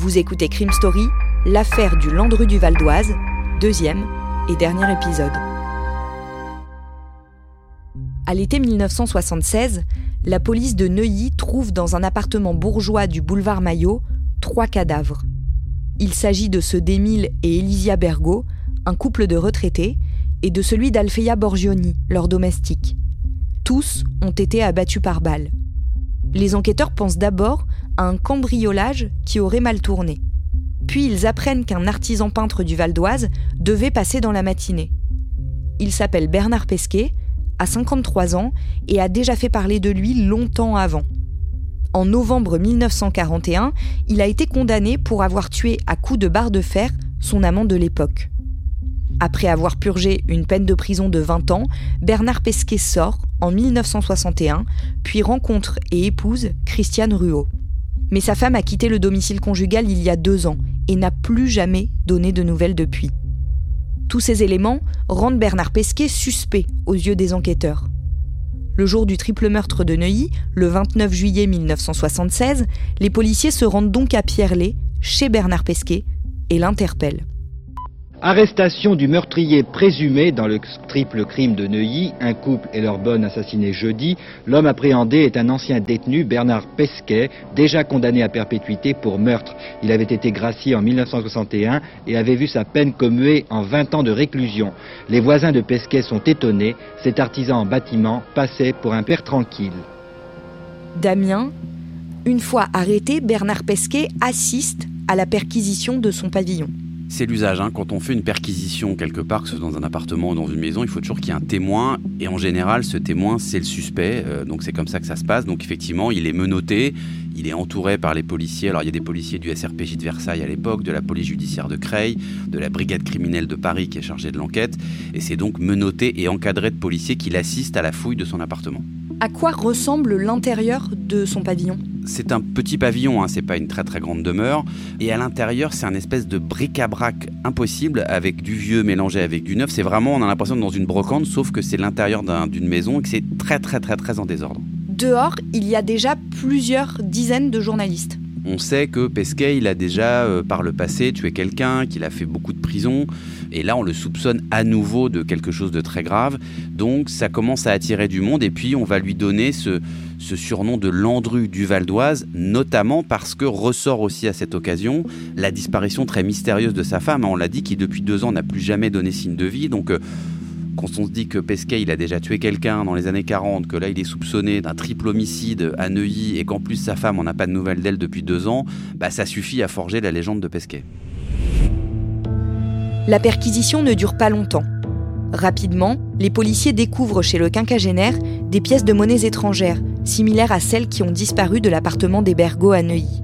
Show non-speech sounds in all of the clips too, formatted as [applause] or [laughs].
Vous écoutez Crime Story, l'affaire du Landru du Val d'Oise, deuxième et dernier épisode. À l'été 1976, la police de Neuilly trouve dans un appartement bourgeois du boulevard Maillot trois cadavres. Il s'agit de ceux d'Émile et Elysia Bergot, un couple de retraités, et de celui d'Alfeia Borgioni, leur domestique. Tous ont été abattus par balles. Les enquêteurs pensent d'abord un cambriolage qui aurait mal tourné. Puis ils apprennent qu'un artisan peintre du Val d'Oise devait passer dans la matinée. Il s'appelle Bernard Pesquet, a 53 ans et a déjà fait parler de lui longtemps avant. En novembre 1941, il a été condamné pour avoir tué à coups de barre de fer son amant de l'époque. Après avoir purgé une peine de prison de 20 ans, Bernard Pesquet sort en 1961, puis rencontre et épouse Christiane Ruot. Mais sa femme a quitté le domicile conjugal il y a deux ans et n'a plus jamais donné de nouvelles depuis. Tous ces éléments rendent Bernard Pesquet suspect aux yeux des enquêteurs. Le jour du triple meurtre de Neuilly, le 29 juillet 1976, les policiers se rendent donc à Pierrelet, chez Bernard Pesquet, et l'interpellent. Arrestation du meurtrier présumé dans le triple crime de Neuilly, un couple et leur bonne assassinés jeudi. L'homme appréhendé est un ancien détenu, Bernard Pesquet, déjà condamné à perpétuité pour meurtre. Il avait été gracié en 1961 et avait vu sa peine commuée en 20 ans de réclusion. Les voisins de Pesquet sont étonnés, cet artisan en bâtiment passait pour un père tranquille. Damien, une fois arrêté, Bernard Pesquet assiste à la perquisition de son pavillon. C'est l'usage. Hein. Quand on fait une perquisition quelque part, que ce soit dans un appartement ou dans une maison, il faut toujours qu'il y ait un témoin. Et en général, ce témoin, c'est le suspect. Euh, donc c'est comme ça que ça se passe. Donc effectivement, il est menotté. Il est entouré par les policiers. Alors il y a des policiers du SRPJ de Versailles à l'époque, de la police judiciaire de Creil, de la brigade criminelle de Paris qui est chargée de l'enquête. Et c'est donc menotté et encadré de policiers qui l'assistent à la fouille de son appartement. À quoi ressemble l'intérieur de son pavillon? C'est un petit pavillon, hein, c'est pas une très très grande demeure. Et à l'intérieur, c'est un espèce de bric-à-brac impossible avec du vieux mélangé avec du neuf. C'est vraiment, on a l'impression d'être dans une brocante, sauf que c'est l'intérieur d'une maison et que c'est très très très très en désordre. Dehors, il y a déjà plusieurs dizaines de journalistes. On sait que Pesquet, il a déjà euh, par le passé tué quelqu'un, qu'il a fait beaucoup de prison. Et là, on le soupçonne à nouveau de quelque chose de très grave. Donc, ça commence à attirer du monde. Et puis, on va lui donner ce, surnom de Landru du Val d'Oise, notamment parce que ressort aussi à cette occasion la disparition très mystérieuse de sa femme. On l'a dit, qui depuis deux ans n'a plus jamais donné signe de vie. Donc, euh, quand on se dit que Pesquet a déjà tué quelqu'un dans les années 40, que là il est soupçonné d'un triple homicide à Neuilly et qu'en plus sa femme on n'a pas de nouvelles d'elle depuis deux ans, bah ça suffit à forger la légende de Pesquet. La perquisition ne dure pas longtemps. Rapidement, les policiers découvrent chez le quinquagénaire des pièces de monnaies étrangères, similaires à celles qui ont disparu de l'appartement des Bergots à Neuilly.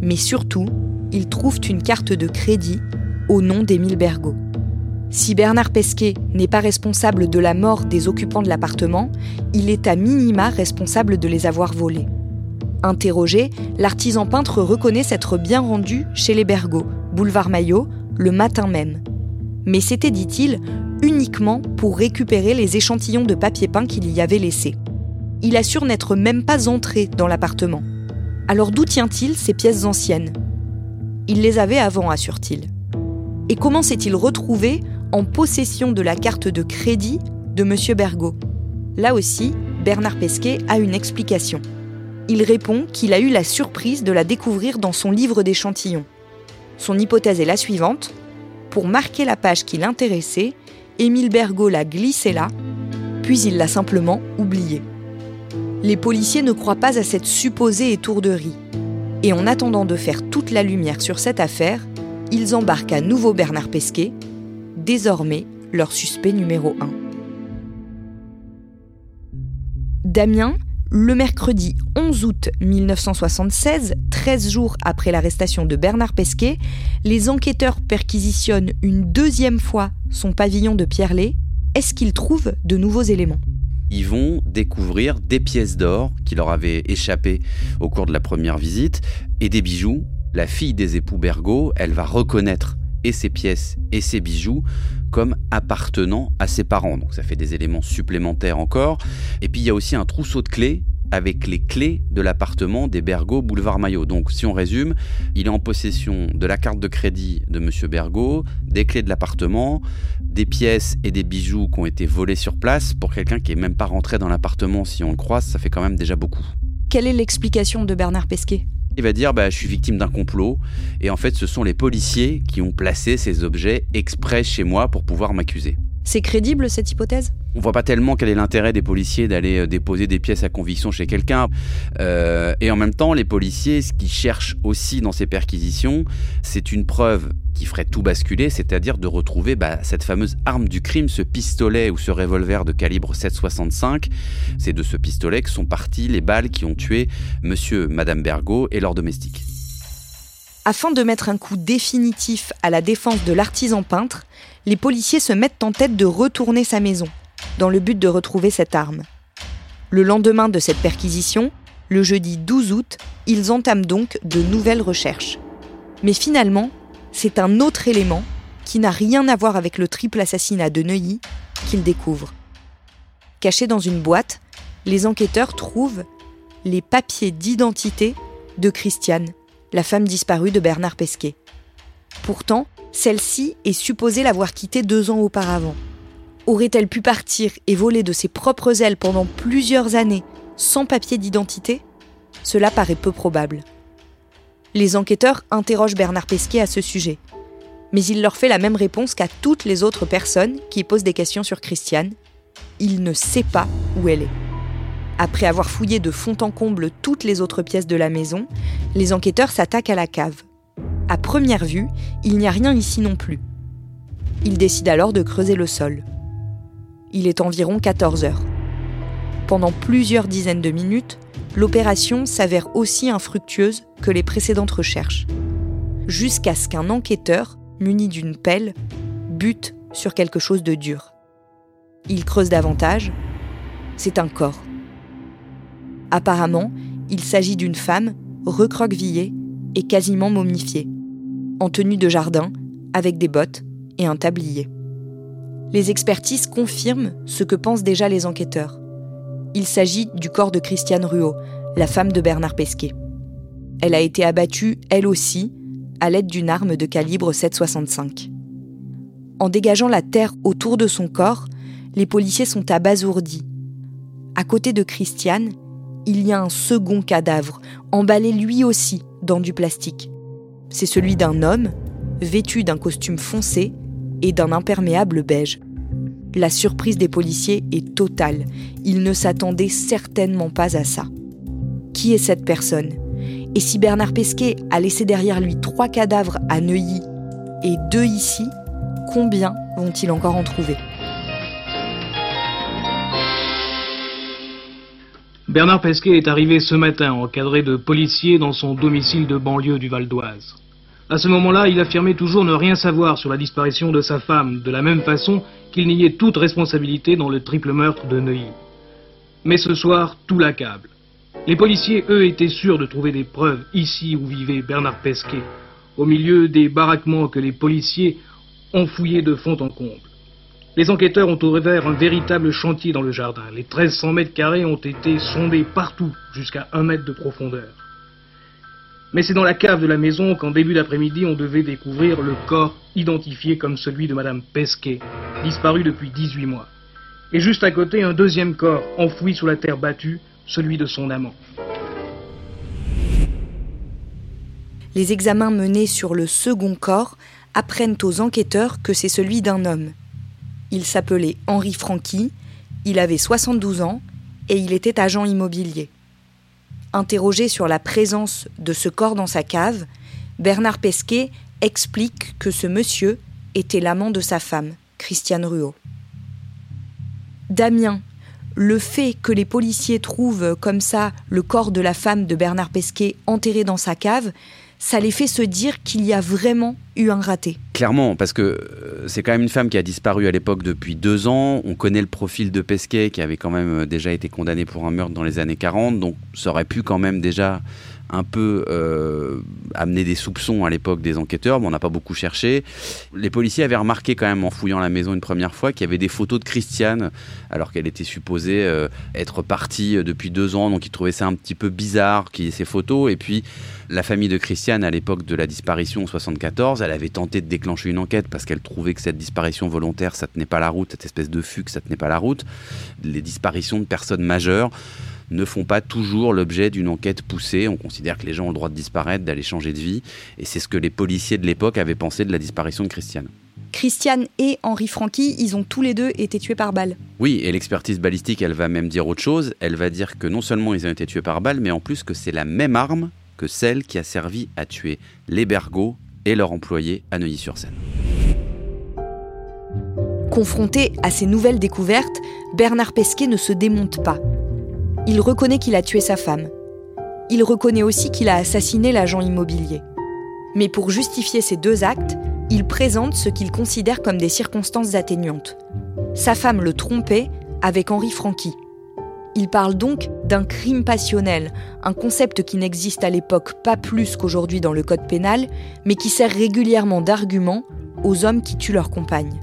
Mais surtout, ils trouvent une carte de crédit au nom d'Émile Bergot. Si Bernard Pesquet n'est pas responsable de la mort des occupants de l'appartement, il est à minima responsable de les avoir volés. Interrogé, l'artisan peintre reconnaît s'être bien rendu chez les Bergots, boulevard Maillot, le matin même. Mais c'était, dit-il, uniquement pour récupérer les échantillons de papier peint qu'il y avait laissés. Il assure n'être même pas entré dans l'appartement. Alors d'où tient-il ces pièces anciennes? Il les avait avant, assure-t-il. Et comment s'est-il retrouvé en possession de la carte de crédit de M. Bergot. Là aussi, Bernard Pesquet a une explication. Il répond qu'il a eu la surprise de la découvrir dans son livre d'échantillons. Son hypothèse est la suivante. Pour marquer la page qui l'intéressait, Émile Bergot l'a glissé là, puis il l'a simplement oubliée. Les policiers ne croient pas à cette supposée étourderie. Et en attendant de faire toute la lumière sur cette affaire, ils embarquent à nouveau Bernard Pesquet désormais leur suspect numéro 1. Damien, Le mercredi 11 août 1976, 13 jours après l'arrestation de Bernard Pesquet, les enquêteurs perquisitionnent une deuxième fois son pavillon de Pierrelet. Est-ce qu'ils trouvent de nouveaux éléments? Ils vont découvrir des pièces d'or qui leur avaient échappé au cours de la première visite et des bijoux. La fille des époux Bergot, elle va reconnaître et ses pièces et ses bijoux comme appartenant à ses parents. Donc ça fait des éléments supplémentaires encore. Et puis il y a aussi un trousseau de clés avec les clés de l'appartement des Bergot boulevard Maillot. Donc si on résume, il est en possession de la carte de crédit de monsieur Bergot, des clés de l'appartement, des pièces et des bijoux qui ont été volés sur place. Pour quelqu'un qui est même pas rentré dans l'appartement, si on le croise, ça fait quand même déjà beaucoup. Quelle est l'explication de Bernard Pesquet? Il va dire bah, je suis victime d'un complot et en fait ce sont les policiers qui ont placé ces objets exprès chez moi pour pouvoir m'accuser. C'est crédible cette hypothèse? On voit pas tellement quel est l'intérêt des policiers d'aller euh, déposer des pièces à conviction chez quelqu'un. Euh, et en même temps, les policiers, ce qu'ils cherchent aussi dans ces perquisitions, c'est une preuve qui ferait tout basculer, c'est-à-dire de retrouver bah, cette fameuse arme du crime, ce pistolet ou ce revolver de calibre 7,65. C'est de ce pistolet que sont parties les balles qui ont tué monsieur, madame Bergot et leurs domestiques. Afin de mettre un coup définitif à la défense de l'artisan peintre, les policiers se mettent en tête de retourner sa maison, dans le but de retrouver cette arme. Le lendemain de cette perquisition, le jeudi 12 août, ils entament donc de nouvelles recherches. Mais finalement, c'est un autre élément qui n'a rien à voir avec le triple assassinat de Neuilly qu'ils découvrent. Cachés dans une boîte, les enquêteurs trouvent les papiers d'identité de Christiane, la femme disparue de Bernard Pesquet. Pourtant, celle-ci est supposée l'avoir quitté deux ans auparavant. Aurait-elle pu partir et voler de ses propres ailes pendant plusieurs années sans papier d'identité? Cela paraît peu probable. Les enquêteurs interrogent Bernard Pesquet à ce sujet, mais il leur fait la même réponse qu'à toutes les autres personnes qui posent des questions sur Christiane. Il ne sait pas où elle est. Après avoir fouillé de fond en comble toutes les autres pièces de la maison, les enquêteurs s'attaquent à la cave. À première vue, il n'y a rien ici non plus. Ils décident alors de creuser le sol. Il est environ 14 heures. Pendant plusieurs dizaines de minutes, l'opération s'avère aussi infructueuse que les précédentes recherches. Jusqu'à ce qu'un enquêteur, muni d'une pelle, bute sur quelque chose de dur. Il creuse davantage. C'est un corps. Apparemment, il s'agit d'une femme recroquevillée et quasiment momifiée en tenue de jardin, avec des bottes et un tablier. Les expertises confirment ce que pensent déjà les enquêteurs. Il s'agit du corps de Christiane Ruot, la femme de Bernard Pesquet. Elle a été abattue, elle aussi, à l'aide d'une arme de calibre 7,65. En dégageant la terre autour de son corps, les policiers sont abasourdis. À côté de Christiane, il y a un second cadavre, emballé lui aussi dans du plastique. C'est celui d'un homme, vêtu d'un costume foncé et d'un imperméable beige. La surprise des policiers est totale. Ils ne s'attendaient certainement pas à ça. Qui est cette personne? Et si Bernard Pesquet a laissé derrière lui trois cadavres à Neuilly et deux ici, combien vont-ils encore en trouver? Bernard Pesquet est arrivé ce matin encadré de policiers dans son domicile de banlieue du Val d'Oise. À ce moment-là, il affirmait toujours ne rien savoir sur la disparition de sa femme, de la même façon qu'il niait toute responsabilité dans le triple meurtre de Neuilly. Mais ce soir, tout l'accable. Les policiers, eux, étaient sûrs de trouver des preuves ici où vivait Bernard Pesquet, au milieu des baraquements que les policiers ont fouillés de fond en comble. Les enquêteurs ont ouvert un véritable chantier dans le jardin. Les 1300 mètres carrés ont été sondés partout, jusqu'à un mètre de profondeur. Mais c'est dans la cave de la maison qu'en début d'après-midi, on devait découvrir le corps identifié comme celui de Madame Pesquet, disparu depuis 18 mois. Et juste à côté, un deuxième corps, enfoui sous la terre battue, celui de son amant. Les examens menés sur le second corps apprennent aux enquêteurs que c'est celui d'un homme. Il s'appelait Henri Franqui, il avait 72 ans et il était agent immobilier. Interrogé sur la présence de ce corps dans sa cave, Bernard Pesquet explique que ce monsieur était l'amant de sa femme, Christiane Ruot. Damien, le fait que les policiers trouvent comme ça le corps de la femme de Bernard Pesquet enterré dans sa cave, ça les fait se dire qu'il y a vraiment eu un raté. Clairement, parce que euh, c'est quand même une femme qui a disparu à l'époque depuis deux ans. On connaît le profil de Pesquet qui avait quand même euh, déjà été condamné pour un meurtre dans les années 40, donc ça aurait pu quand même déjà un peu euh, amener des soupçons à l'époque des enquêteurs, mais on n'a pas beaucoup cherché. Les policiers avaient remarqué quand même en fouillant la maison une première fois qu'il y avait des photos de Christiane, alors qu'elle était supposée euh, être partie euh, depuis deux ans, donc ils trouvaient ça un petit peu bizarre qu'il y ait ces photos. Et puis la famille de Christiane, à l'époque de la disparition en 74, elle avait tenté de déclencher une enquête parce qu'elle trouvait que cette disparition volontaire, ça tenait pas la route, cette espèce de fugue, ça tenait pas la route. Les disparitions de personnes majeures ne font pas toujours l'objet d'une enquête poussée. On considère que les gens ont le droit de disparaître, d'aller changer de vie. Et c'est ce que les policiers de l'époque avaient pensé de la disparition de Christiane. Christiane et Henri Franqui, ils ont tous les deux été tués par balle. Oui, et l'expertise balistique, elle va même dire autre chose. Elle va dire que non seulement ils ont été tués par balle, mais en plus que c'est la même arme que celle qui a servi à tuer les Bergots et leurs employés à Neuilly-sur-Seine. Confronté à ces nouvelles découvertes, Bernard Pesquet ne se démonte pas. Il reconnaît qu'il a tué sa femme. Il reconnaît aussi qu'il a assassiné l'agent immobilier. Mais pour justifier ces deux actes, il présente ce qu'il considère comme des circonstances atténuantes. Sa femme le trompait avec Henri Franqui. Il parle donc d'un crime passionnel, un concept qui n'existe à l'époque pas plus qu'aujourd'hui dans le code pénal, mais qui sert régulièrement d'argument aux hommes qui tuent leur compagne.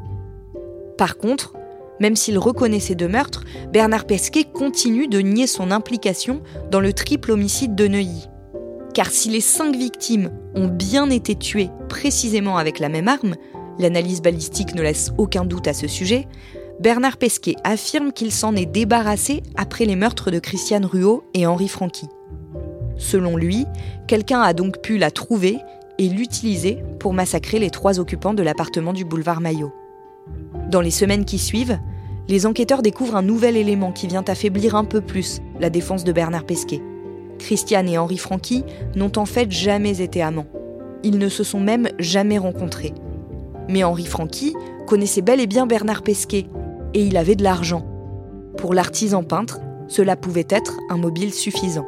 Par contre, même s'il reconnaît ces deux meurtres, Bernard Pesquet continue de nier son implication dans le triple homicide de Neuilly. Car si les cinq victimes ont bien été tuées précisément avec la même arme, l'analyse balistique ne laisse aucun doute à ce sujet, Bernard Pesquet affirme qu'il s'en est débarrassé après les meurtres de Christiane Ruot et Henri Franqui. Selon lui, quelqu'un a donc pu la trouver et l'utiliser pour massacrer les trois occupants de l'appartement du boulevard Maillot. Dans les semaines qui suivent, les enquêteurs découvrent un nouvel élément qui vient affaiblir un peu plus la défense de Bernard Pesquet. Christiane et Henri Franqui n'ont en fait jamais été amants. Ils ne se sont même jamais rencontrés. Mais Henri Franqui connaissait bel et bien Bernard Pesquet, et il avait de l'argent. Pour l'artisan peintre, cela pouvait être un mobile suffisant.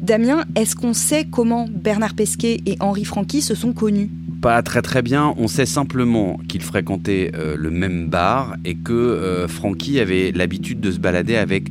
Damien, est-ce qu'on sait comment Bernard Pesquet et Henri Franqui se sont connus? Pas très très bien. On sait simplement qu'ils fréquentaient euh, le même bar et que euh, avait l'habitude de se balader avec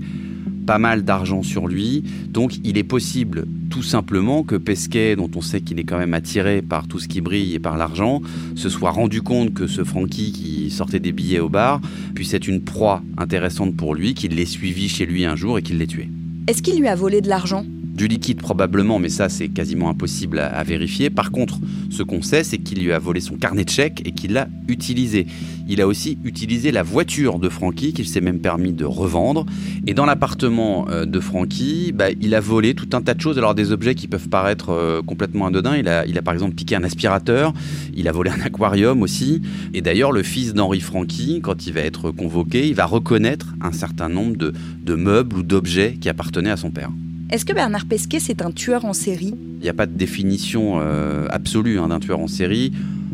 pas mal d'argent sur lui. Donc il est possible tout simplement que Pesquet, dont on sait qu'il est quand même attiré par tout ce qui brille et par l'argent, se soit rendu compte que ce Francky qui sortait des billets au bar puisse être une proie intéressante pour lui, qu'il l'ait suivi chez lui un jour et qu'il l'ait tué. Est-ce qu'il lui a volé de l'argent? Du liquide probablement, mais ça c'est quasiment impossible à, vérifier. Par contre, ce qu'on sait, c'est qu'il lui a volé son carnet de chèques et qu'il l'a utilisé. Il a aussi utilisé la voiture de Francky, qu'il s'est même permis de revendre. Et dans l'appartement euh, de Francky, bah, il a volé tout un tas de choses. Alors des objets qui peuvent paraître euh, complètement anodins. Il a, il a par exemple piqué un aspirateur, il a volé un aquarium aussi. Et d'ailleurs, le fils d'Henri Francky, quand il va être convoqué, il va reconnaître un certain nombre de, de meubles ou d'objets qui appartenaient à son père. Est-ce que Bernard Pesquet, c'est un tueur en série? Il n'y a pas de définition euh, absolue hein, d'un tueur en série.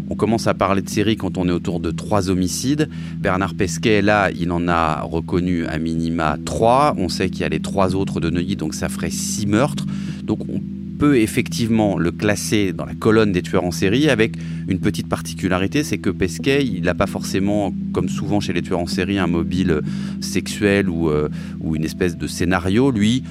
On commence à parler de série quand on est autour de trois homicides. Bernard Pesquet, là, il en a reconnu à minima trois. On sait qu'il y a les trois autres de Neuilly, donc ça ferait six meurtres. Donc on peut effectivement le classer dans la colonne des tueurs en série avec une petite particularité, c'est que Pesquet, il n'a pas forcément, comme souvent chez les tueurs en série, un mobile sexuel ou, euh, ou une espèce de scénario. Lui,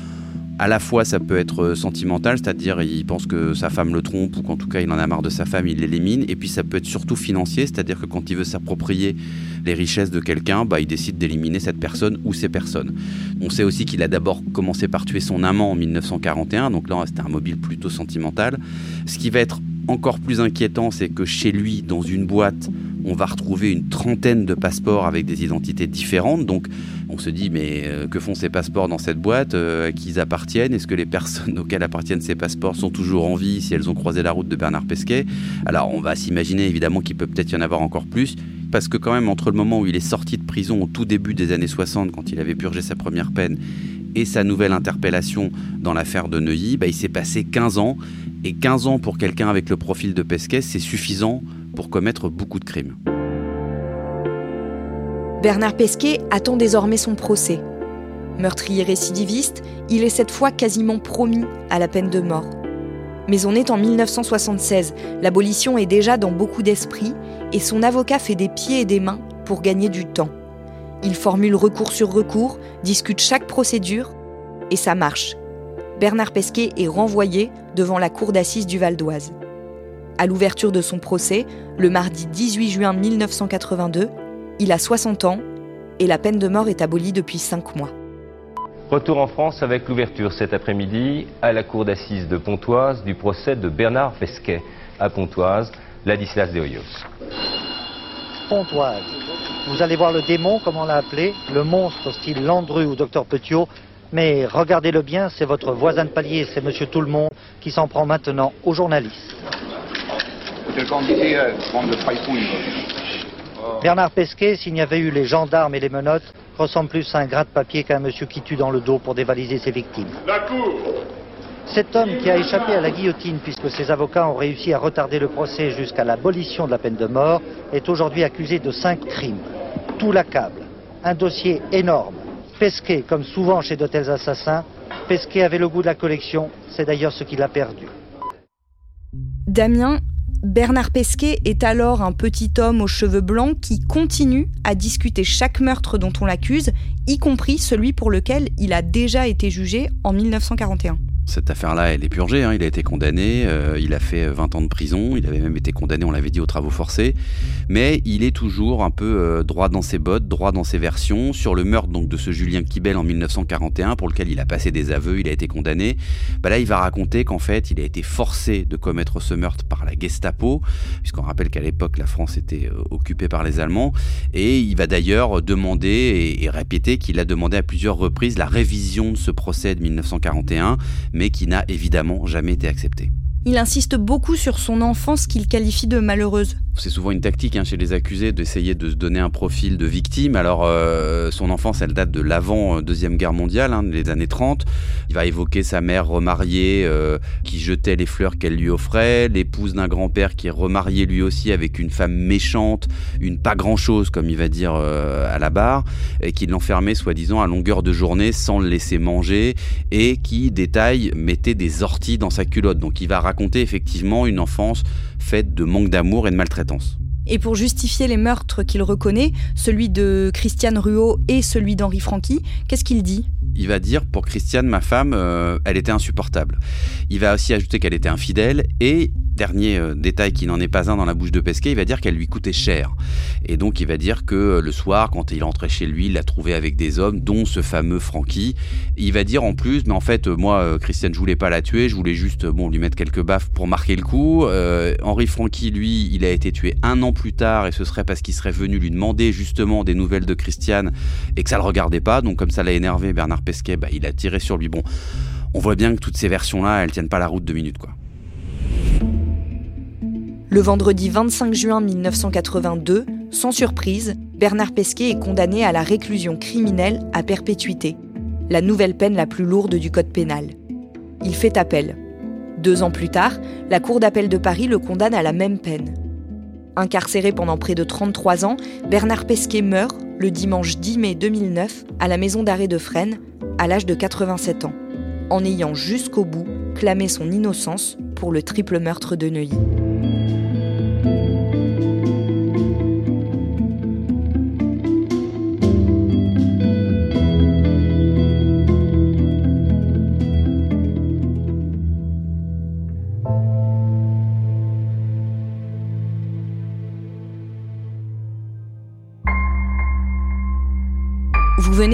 à la fois ça peut être euh, sentimental, c'est-à-dire il pense que sa femme le trompe ou qu'en tout cas il en a marre de sa femme, il l'élimine. Et puis ça peut être surtout financier, c'est-à-dire que quand il veut s'approprier les richesses de quelqu'un, bah, il décide d'éliminer cette personne ou ces personnes. On sait aussi qu'il a d'abord commencé par tuer son amant en 1941, donc là c'était un mobile plutôt sentimental. Ce qui va être encore plus inquiétant, c'est que chez lui, dans une boîte, on va retrouver une trentaine de passeports avec des identités différentes. Donc on se dit, mais euh, que font ces passeports dans cette boîte? Euh, À qui ils appartiennent? Est-ce que les personnes [laughs] auxquelles appartiennent ces passeports sont toujours en vie si elles ont croisé la route de Bernard Pesquet? Alors on va s'imaginer évidemment qu'il peut peut-être y en avoir encore plus. Parce que quand même, entre le moment où il est sorti de prison au tout début des années 60, quand il avait purgé sa première peine, et sa nouvelle interpellation dans l'affaire de Neuilly, bah, il s'est passé 15 ans. Et 15 ans pour quelqu'un avec le profil de Pesquet, c'est suffisant pour commettre beaucoup de crimes. Bernard Pesquet attend désormais son procès. Meurtrier récidiviste, il est cette fois quasiment promis à la peine de mort. Mais on est en 1976, l'abolition est déjà dans beaucoup d'esprits et son avocat fait des pieds et des mains pour gagner du temps. Il formule recours sur recours, discute chaque procédure et ça marche. Bernard Pesquet est renvoyé devant la cour d'assises du Val d'Oise. À l'ouverture de son procès, le mardi 18 juin 1982, il a 60 ans et la peine de mort est abolie depuis 5 mois. Retour en France avec l'ouverture cet après-midi à la cour d'assises de Pontoise du procès de Bernard Pesquet à Pontoise, Ladislas de Hoyos. Pontoise. Vous allez voir le démon, comme on l'a appelé, le monstre style Landru ou Docteur Petiot. Mais regardez-le bien, c'est votre voisin de palier, c'est Monsieur Tout-le-Monde qui s'en prend maintenant aux journalistes. Bernard Pesquet, s'il n'y avait eu les gendarmes et les menottes, ressemble plus à un gras de papier qu'à un monsieur qui tue dans le dos pour dévaliser ses victimes. La cour Cet homme qui a échappé à la guillotine puisque ses avocats ont réussi à retarder le procès jusqu'à l'abolition de la peine de mort est aujourd'hui accusé de cinq crimes. Tout l'accable. Un dossier énorme. Pesquet, comme souvent chez de assassins, Pesquet avait le goût de la collection, c'est d'ailleurs ce qu'il a perdu. Damien, Bernard Pesquet est alors un petit homme aux cheveux blancs qui continue à discuter chaque meurtre dont on l'accuse, y compris celui pour lequel il a déjà été jugé en 1941. Cette affaire-là, elle est purgée. Hein. Il a été condamné. Euh, il a fait 20 ans de prison. Il avait même été condamné, on l'avait dit, aux travaux forcés. Mais il est toujours un peu euh, droit dans ses bottes, droit dans ses versions. Sur le meurtre donc de ce Julien Kibel en 1941, pour lequel il a passé des aveux, il a été condamné. Bah là, il va raconter qu'en fait, il a été forcé de commettre ce meurtre par la Gestapo, puisqu'on rappelle qu'à l'époque, la France était euh, occupée par les Allemands. Et il va d'ailleurs demander et répéter qu'il a demandé à plusieurs reprises la révision de ce procès de 1941 mais qui n'a évidemment jamais été accepté. Il insiste beaucoup sur son enfance qu'il qualifie de malheureuse. C'est souvent une tactique hein, chez les accusés d'essayer de se donner un profil de victime. Alors, euh, son enfance, elle date de l'avant euh, Deuxième Guerre mondiale, hein, les années 30. Il va évoquer sa mère remariée euh, qui jetait les fleurs qu'elle lui offrait, l'épouse d'un grand-père qui est remarié lui aussi avec une femme méchante, une pas grand-chose, comme il va dire à la barre, et qui l'enfermait soi-disant à longueur de journée sans le laisser manger, et qui, détail, mettait des orties dans sa culotte. Donc, il va raconter effectivement une enfance faite de manque d'amour et de maltraitance. Et pour justifier les meurtres qu'il reconnaît, celui de Christiane Ruot et celui d'Henri Franqui, qu'est-ce qu'il dit? Il va dire pour Christiane, ma femme, euh, elle était insupportable. Il va aussi ajouter qu'elle était infidèle et dernier euh, détail qui n'en est pas un dans la bouche de Pesquet, il va dire qu'elle lui coûtait cher. Et donc il va dire que euh, le soir, quand il rentrait chez lui, il l'a trouvé avec des hommes, dont ce fameux Francky. Il va dire en plus, mais en fait, moi, Christiane, je voulais pas la tuer, je voulais juste, bon, lui mettre quelques baffes pour marquer le coup. Henri Francky, lui, il a été tué un an plus tard et ce serait parce qu'il serait venu lui demander justement des nouvelles de Christiane et que ça le regardait pas. Donc comme ça l'a énervé, Bernard Pesquet, bah, il a tiré sur lui. Bon, on voit bien que toutes ces versions-là, elles tiennent pas la route de minutes, quoi. Le vendredi 25 juin 1982, sans surprise, Bernard Pesquet est condamné à la réclusion criminelle à perpétuité, la nouvelle peine la plus lourde du Code pénal. Il fait appel. Deux ans plus tard, la Cour d'appel de Paris le condamne à la même peine. Incarcéré pendant près de 33 ans, Bernard Pesquet meurt le dimanche 10 mai 2009 à la maison d'arrêt de Fresnes, à l'âge de 87 ans, en ayant jusqu'au bout clamé son innocence pour le triple meurtre de Neuilly.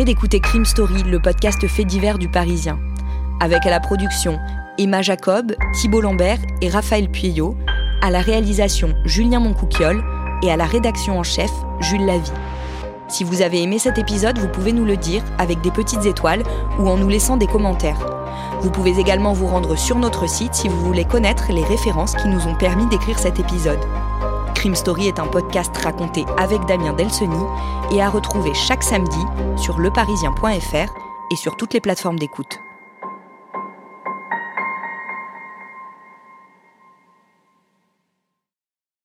D'écouter Crime Story, le podcast fait divers du Parisien. Avec à la production Emma Jacob, Thibault Lambert et Raphaël Pueyo, à la réalisation Julien Moncouquiole et à la rédaction en chef Jules Lavie. Si vous avez aimé cet épisode, vous pouvez nous le dire avec des petites étoiles ou en nous laissant des commentaires. Vous pouvez également vous rendre sur notre site si vous voulez connaître les références qui nous ont permis d'écrire cet épisode. Crime Story est un podcast raconté avec Damien Delseny et à retrouver chaque samedi sur leparisien.fr et sur toutes les plateformes d'écoute.